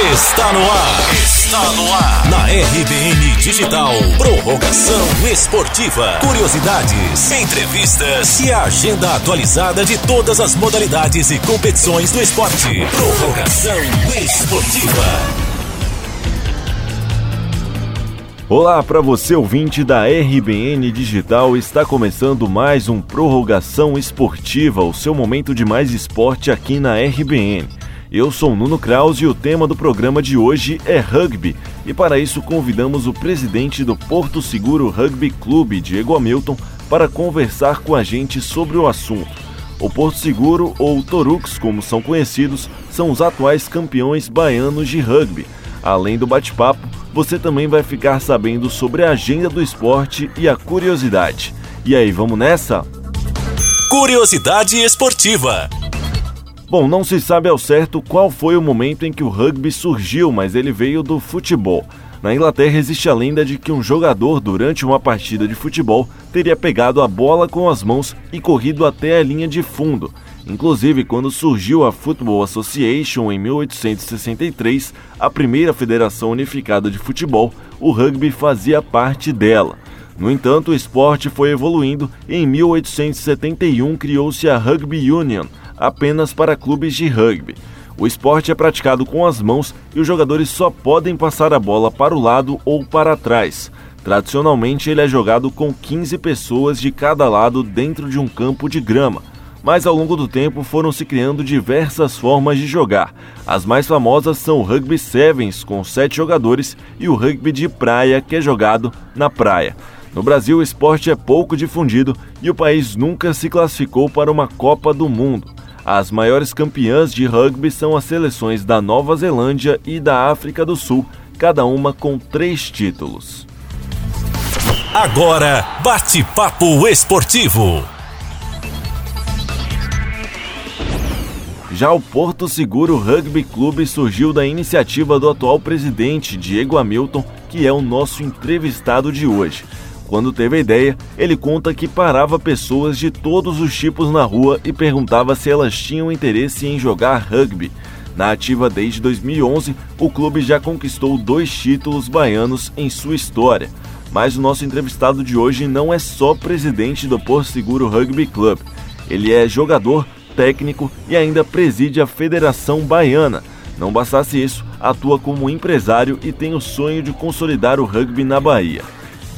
Está no ar. Está no ar. Na RBN Digital. Prorrogação esportiva. Curiosidades, entrevistas e a agenda atualizada de todas as modalidades e competições do esporte. Prorrogação esportiva. Olá para você ouvinte da RBN Digital, está começando mais um Prorrogação Esportiva, o seu momento de mais esporte aqui na RBN. Eu sou Nuno Kraus e o tema do programa de hoje é rugby. E para isso convidamos o presidente do Porto Seguro Rugby Clube, Diego Hamilton, para conversar com a gente sobre o assunto. O Porto Seguro, ou Torux como são conhecidos, são os atuais campeões baianos de rugby. Além do bate-papo, você também vai ficar sabendo sobre a agenda do esporte e a curiosidade. E aí, vamos nessa? Curiosidade esportiva. Bom, não se sabe ao certo qual foi o momento em que o rugby surgiu, mas ele veio do futebol. Na Inglaterra existe a lenda de que um jogador, durante uma partida de futebol, teria pegado a bola com as mãos e corrido até a linha de fundo. Inclusive, quando surgiu a Football Association em 1863, a primeira federação unificada de futebol, o rugby fazia parte dela. No entanto, o esporte foi evoluindo e em 1871 criou-se a Rugby Union, apenas para clubes de rugby. O esporte é praticado com as mãos e os jogadores só podem passar a bola para o lado ou para trás. Tradicionalmente, ele é jogado com 15 pessoas de cada lado dentro de um campo de grama mas ao longo do tempo foram se criando diversas formas de jogar. As mais famosas são o rugby sevens, com sete jogadores, e o rugby de praia, que é jogado na praia. No Brasil, o esporte é pouco difundido e o país nunca se classificou para uma Copa do Mundo. As maiores campeãs de rugby são as seleções da Nova Zelândia e da África do Sul, cada uma com três títulos. Agora, bate-papo esportivo. Já o Porto Seguro Rugby Clube surgiu da iniciativa do atual presidente Diego Hamilton, que é o nosso entrevistado de hoje. Quando teve a ideia, ele conta que parava pessoas de todos os tipos na rua e perguntava se elas tinham interesse em jogar rugby. Na ativa desde 2011, o clube já conquistou dois títulos baianos em sua história. Mas o nosso entrevistado de hoje não é só presidente do Porto Seguro Rugby Club. Ele é jogador, técnico e ainda preside a Federação Baiana. Não bastasse isso, atua como empresário e tem o sonho de consolidar o rugby na Bahia.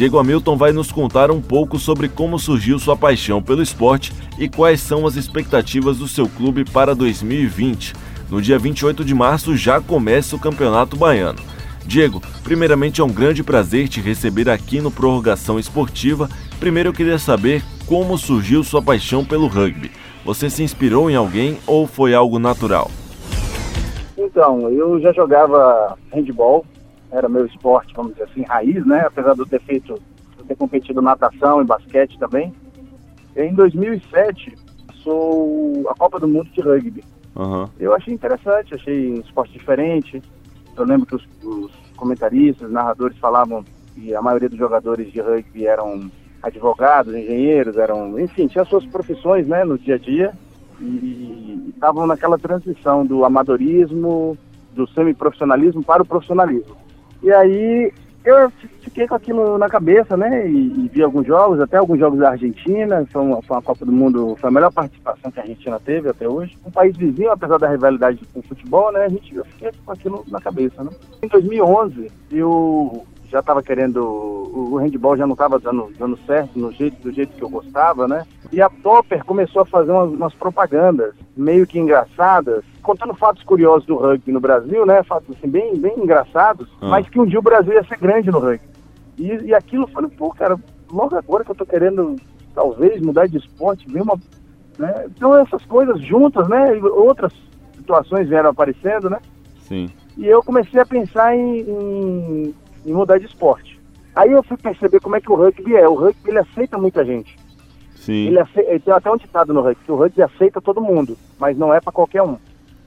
Diego Hamilton vai nos contar um pouco sobre como surgiu sua paixão pelo esporte e quais são as expectativas do seu clube para 2020. No dia 28 de março já começa o Campeonato Baiano. Diego, primeiramente é um grande prazer te receber aqui no Prorrogação Esportiva. Primeiro eu queria saber como surgiu sua paixão pelo rugby. Você se inspirou em alguém ou foi algo natural? Então, eu já jogava handball, era meu esporte, vamos dizer assim, raiz, né? Apesar de eu ter feito, de ter competido natação e basquete também. Em 2007, sou a Copa do Mundo de Rugby. Uhum. Eu achei interessante, achei um esporte diferente. Eu lembro que os, os comentaristas, narradores falavam que a maioria dos jogadores de rugby eram advogados, engenheiros, eram, enfim, tinham suas profissões, né, no dia a dia e estavam naquela transição do amadorismo, do semiprofissionalismo para o profissionalismo. E aí eu fiquei com aquilo na cabeça, né, e, e vi alguns jogos, até alguns jogos da Argentina, foi uma, foi uma Copa do Mundo, foi a melhor participação que a Argentina teve até hoje. Um país vizinho, apesar da rivalidade com o futebol, né, a gente, eu fiquei com aquilo na cabeça, né. Em 2011, eu já estava querendo, o, handball já não estava dando, dando certo no jeito, do jeito que eu gostava, né? E a Topper começou a fazer umas, umas propagandas meio que engraçadas, contando fatos curiosos do rugby no Brasil, né? Fatos assim, bem, bem engraçados, ah. mas que um dia o Brasil ia ser grande no rugby. E, e aquilo eu falei, pô, cara, logo agora que eu tô querendo talvez mudar de esporte, ver uma. Né? Então essas coisas juntas, né? E outras situações vieram aparecendo, né? Sim. E eu comecei a pensar em, em em mudar de esporte. Aí eu fui perceber como é que o rugby é. O rugby ele aceita muita gente. Sim. Ele, aceita, ele tem até um ditado no rugby, que o rugby aceita todo mundo, mas não é para qualquer um.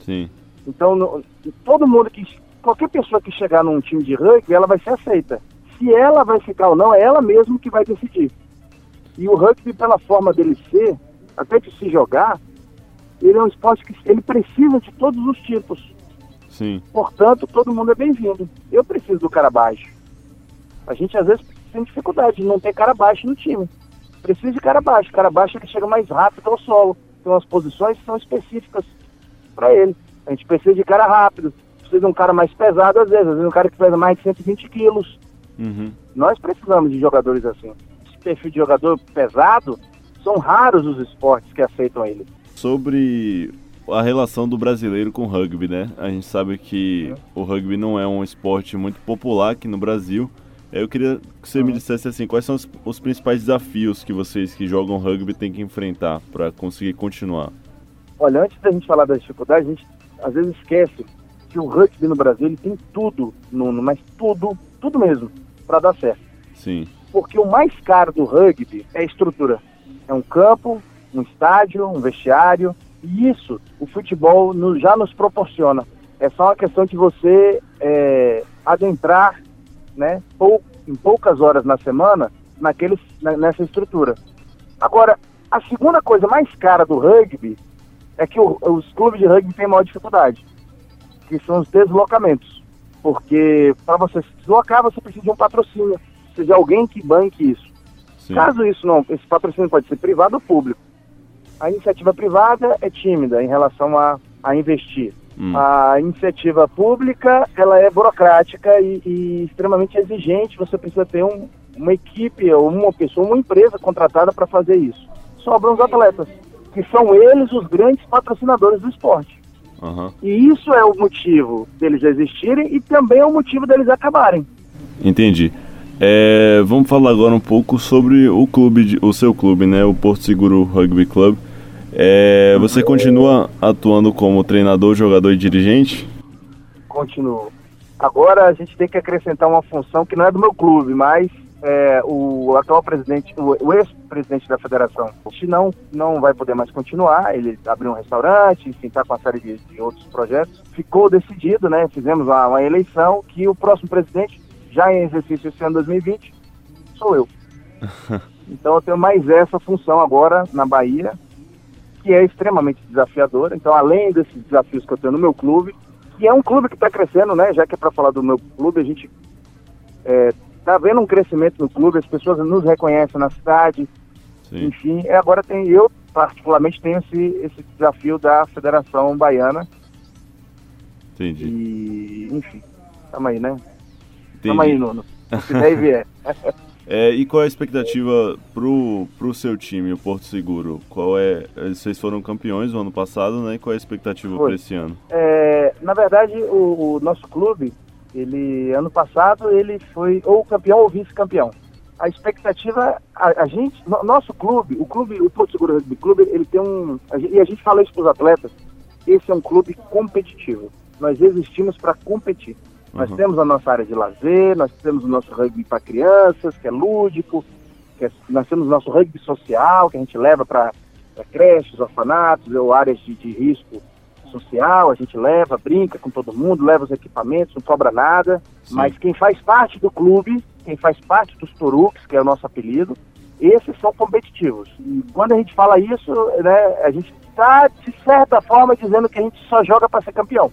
Sim. Então, no, todo mundo que. Qualquer pessoa que chegar num time de rugby, ela vai ser aceita. Se ela vai ficar ou não, é ela mesma que vai decidir. E o rugby, pela forma dele ser, até de se jogar, ele é um esporte que ele precisa de todos os tipos. Sim. Portanto, todo mundo é bem-vindo. Eu preciso do cara baixo. A gente às vezes tem dificuldade de não ter cara baixo no time. Precisa de cara baixo. Cara baixo é que chega mais rápido ao solo. Então as posições são específicas para ele. A gente precisa de cara rápido. Precisa de um cara mais pesado às vezes. Às vezes um cara que pesa mais de 120 quilos. Uhum. Nós precisamos de jogadores assim. Esse perfil de jogador pesado, são raros os esportes que aceitam ele. Sobre a relação do brasileiro com o rugby, né? A gente sabe que uhum. o rugby não é um esporte muito popular aqui no Brasil. Eu queria que você me dissesse assim, quais são os, os, principais desafios que vocês que jogam rugby têm que enfrentar para conseguir continuar? Olha, antes da gente falar das dificuldades, a gente às vezes esquece que o rugby no Brasil ele tem tudo, Nuno, mas tudo, tudo mesmo, para dar certo. Sim. Porque o mais caro do rugby é a estrutura. É um campo, um estádio, um vestiário, e isso o futebol no, já nos proporciona. É só uma questão de você é, adentrar né, pou, em poucas horas na semana naquele, nessa estrutura. Agora, a segunda coisa mais cara do rugby é que o, os clubes de rugby têm maior dificuldade, que são os deslocamentos. Porque para você se deslocar, você precisa de um patrocínio, precisa de alguém que banque isso. Sim. Caso isso não, esse patrocínio pode ser privado ou público. A iniciativa privada é tímida em relação a, a investir. Hum. A iniciativa pública, ela é burocrática e, e extremamente exigente. Você precisa ter um, uma equipe ou uma pessoa, uma empresa contratada para fazer isso. Sobram os atletas, que são eles os grandes patrocinadores do esporte. Uhum. E isso é o motivo deles existirem e também é o motivo deles acabarem. Entendi. É, vamos falar agora um pouco sobre o clube, o seu clube, né? O Porto Seguro Rugby Club. É, você continua atuando como treinador, jogador e dirigente? Continuo. Agora a gente tem que acrescentar uma função que não é do meu clube, mas é, o atual presidente, o, ex-presidente da federação, não, não vai poder mais continuar. Ele abriu um restaurante, enfim, está com uma série de, de, outros projetos. Ficou decidido, né? Fizemos uma, uma eleição que o próximo presidente já em exercício esse ano 2020, sou eu. Então eu tenho mais essa função agora na Bahia, que é extremamente desafiadora. Então, além desses desafios que eu tenho no meu clube, que é um clube que está crescendo, né? Já que é para falar do meu clube, a gente está é, vendo um crescimento no clube, as pessoas nos reconhecem na cidade. Sim. Enfim, agora tem eu particularmente tenho esse, esse desafio da Federação Baiana. Entendi. E, enfim, tamo aí, né? Tamo aí, Nuno. Se der vier. É, e qual é a expectativa pro, pro seu time, o Porto Seguro? Qual é? Vocês foram campeões no ano passado, né? E qual é a expectativa para esse ano? É, na verdade, o, o, nosso clube, ele ano passado ele foi ou campeão ou vice-campeão. A expectativa, a, a gente, no, nosso clube, o clube, o Porto Seguro Rugby Clube, ele tem um a e a gente fala isso para os atletas. Esse é um clube competitivo. Nós existimos para competir. Nós uhum. temos a nossa área de lazer, nós temos o nosso rugby para crianças, que é lúdico, que é, nós temos o nosso rugby social, que a gente leva para creches, orfanatos, ou áreas de, de, risco social, a gente leva, brinca com todo mundo, leva os equipamentos, não cobra nada, Sim. mas quem faz parte do clube, quem faz parte dos Toruques, que é o nosso apelido, esses são competitivos. E quando a gente fala isso, né, a gente está, de certa forma, dizendo que a gente só joga para ser campeão.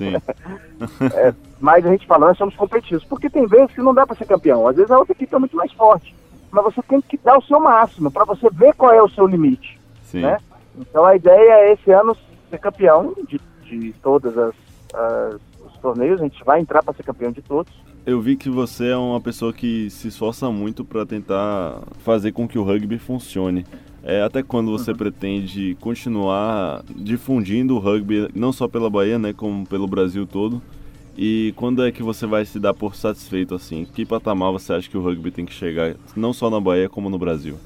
Sim. é, mas a gente fala, nós somos competitivos. Porque tem vezes que não dá para ser campeão. Às vezes a outra equipe é muito mais forte. Mas você tem que dar o seu máximo para você ver qual é o seu limite. Sim. Né? Então a ideia é esse ano ser campeão de, de todas as, as os torneios. A gente vai entrar para ser campeão de todos. Eu vi que você é uma pessoa que se esforça muito para tentar fazer com que o rugby funcione. É, até quando você uhum. pretende continuar difundindo o rugby, não só pela Bahia, né, como pelo Brasil todo? E quando é que você vai se dar por satisfeito assim? Que patamar você acha que o rugby tem que chegar, não só na Bahia, como no Brasil?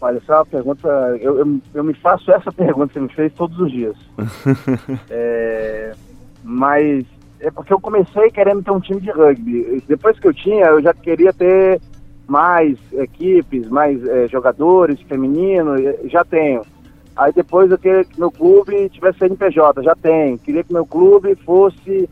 Olha, essa é uma pergunta. Eu, eu, eu me faço essa pergunta, você me fez todos os dias. é, mas é porque eu comecei querendo ter um time de rugby. Depois que eu tinha, eu já queria ter mais equipes, mais é, jogadores femininos, já tenho. Aí depois eu queria que meu clube tivesse CNPJ, já tem. Queria que meu clube fosse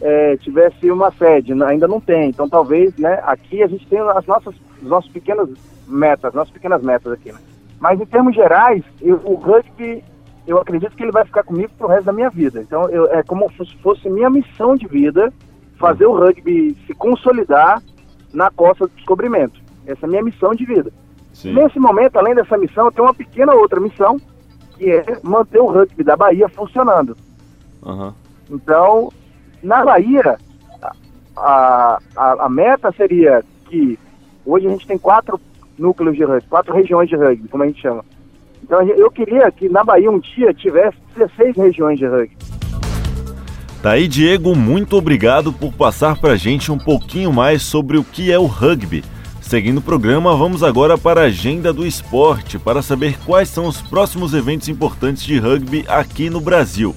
é, tivesse uma sede, ainda não tem. Então talvez, né, aqui a gente tem as nossas, as nossas pequenas metas, nossas pequenas metas aqui, né? Mas em termos gerais, eu, o rugby eu acredito que ele vai ficar comigo pro resto da minha vida. Então, eu, é como se fosse minha missão de vida fazer o rugby se consolidar na costa do descobrimento. Essa é a minha missão de vida. Sim. Nesse momento, além dessa missão, eu tenho uma pequena outra missão, que é manter o rugby da Bahia funcionando. Uhum. Então, na Bahia, a, a, a, meta seria que hoje a gente tem quatro núcleos de rugby, quatro regiões de rugby, como a gente chama. Então eu queria que na Bahia um dia tivesse 16 regiões de rugby. Tá aí, Diego, muito obrigado por passar pra gente um pouquinho mais sobre o que é o rugby. Seguindo o programa, vamos agora para a agenda do esporte para saber quais são os próximos eventos importantes de rugby aqui no Brasil.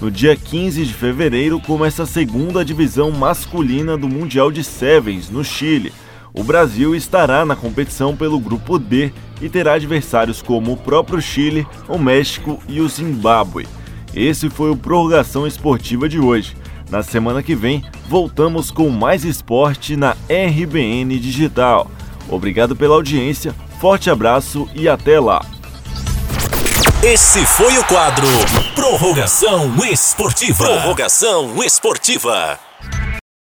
No dia 15 de fevereiro começa a segunda divisão masculina do Mundial de Sevens, no Chile. O Brasil estará na competição pelo Grupo D e terá adversários como o próprio Chile, o México e o Zimbábue. Esse foi o Prorrogação Esportiva de hoje. Na semana que vem, voltamos com mais esporte na RBN Digital. Obrigado pela audiência, forte abraço e até lá! Esse foi o quadro Prorrogação Esportiva. Prorrogação Esportiva.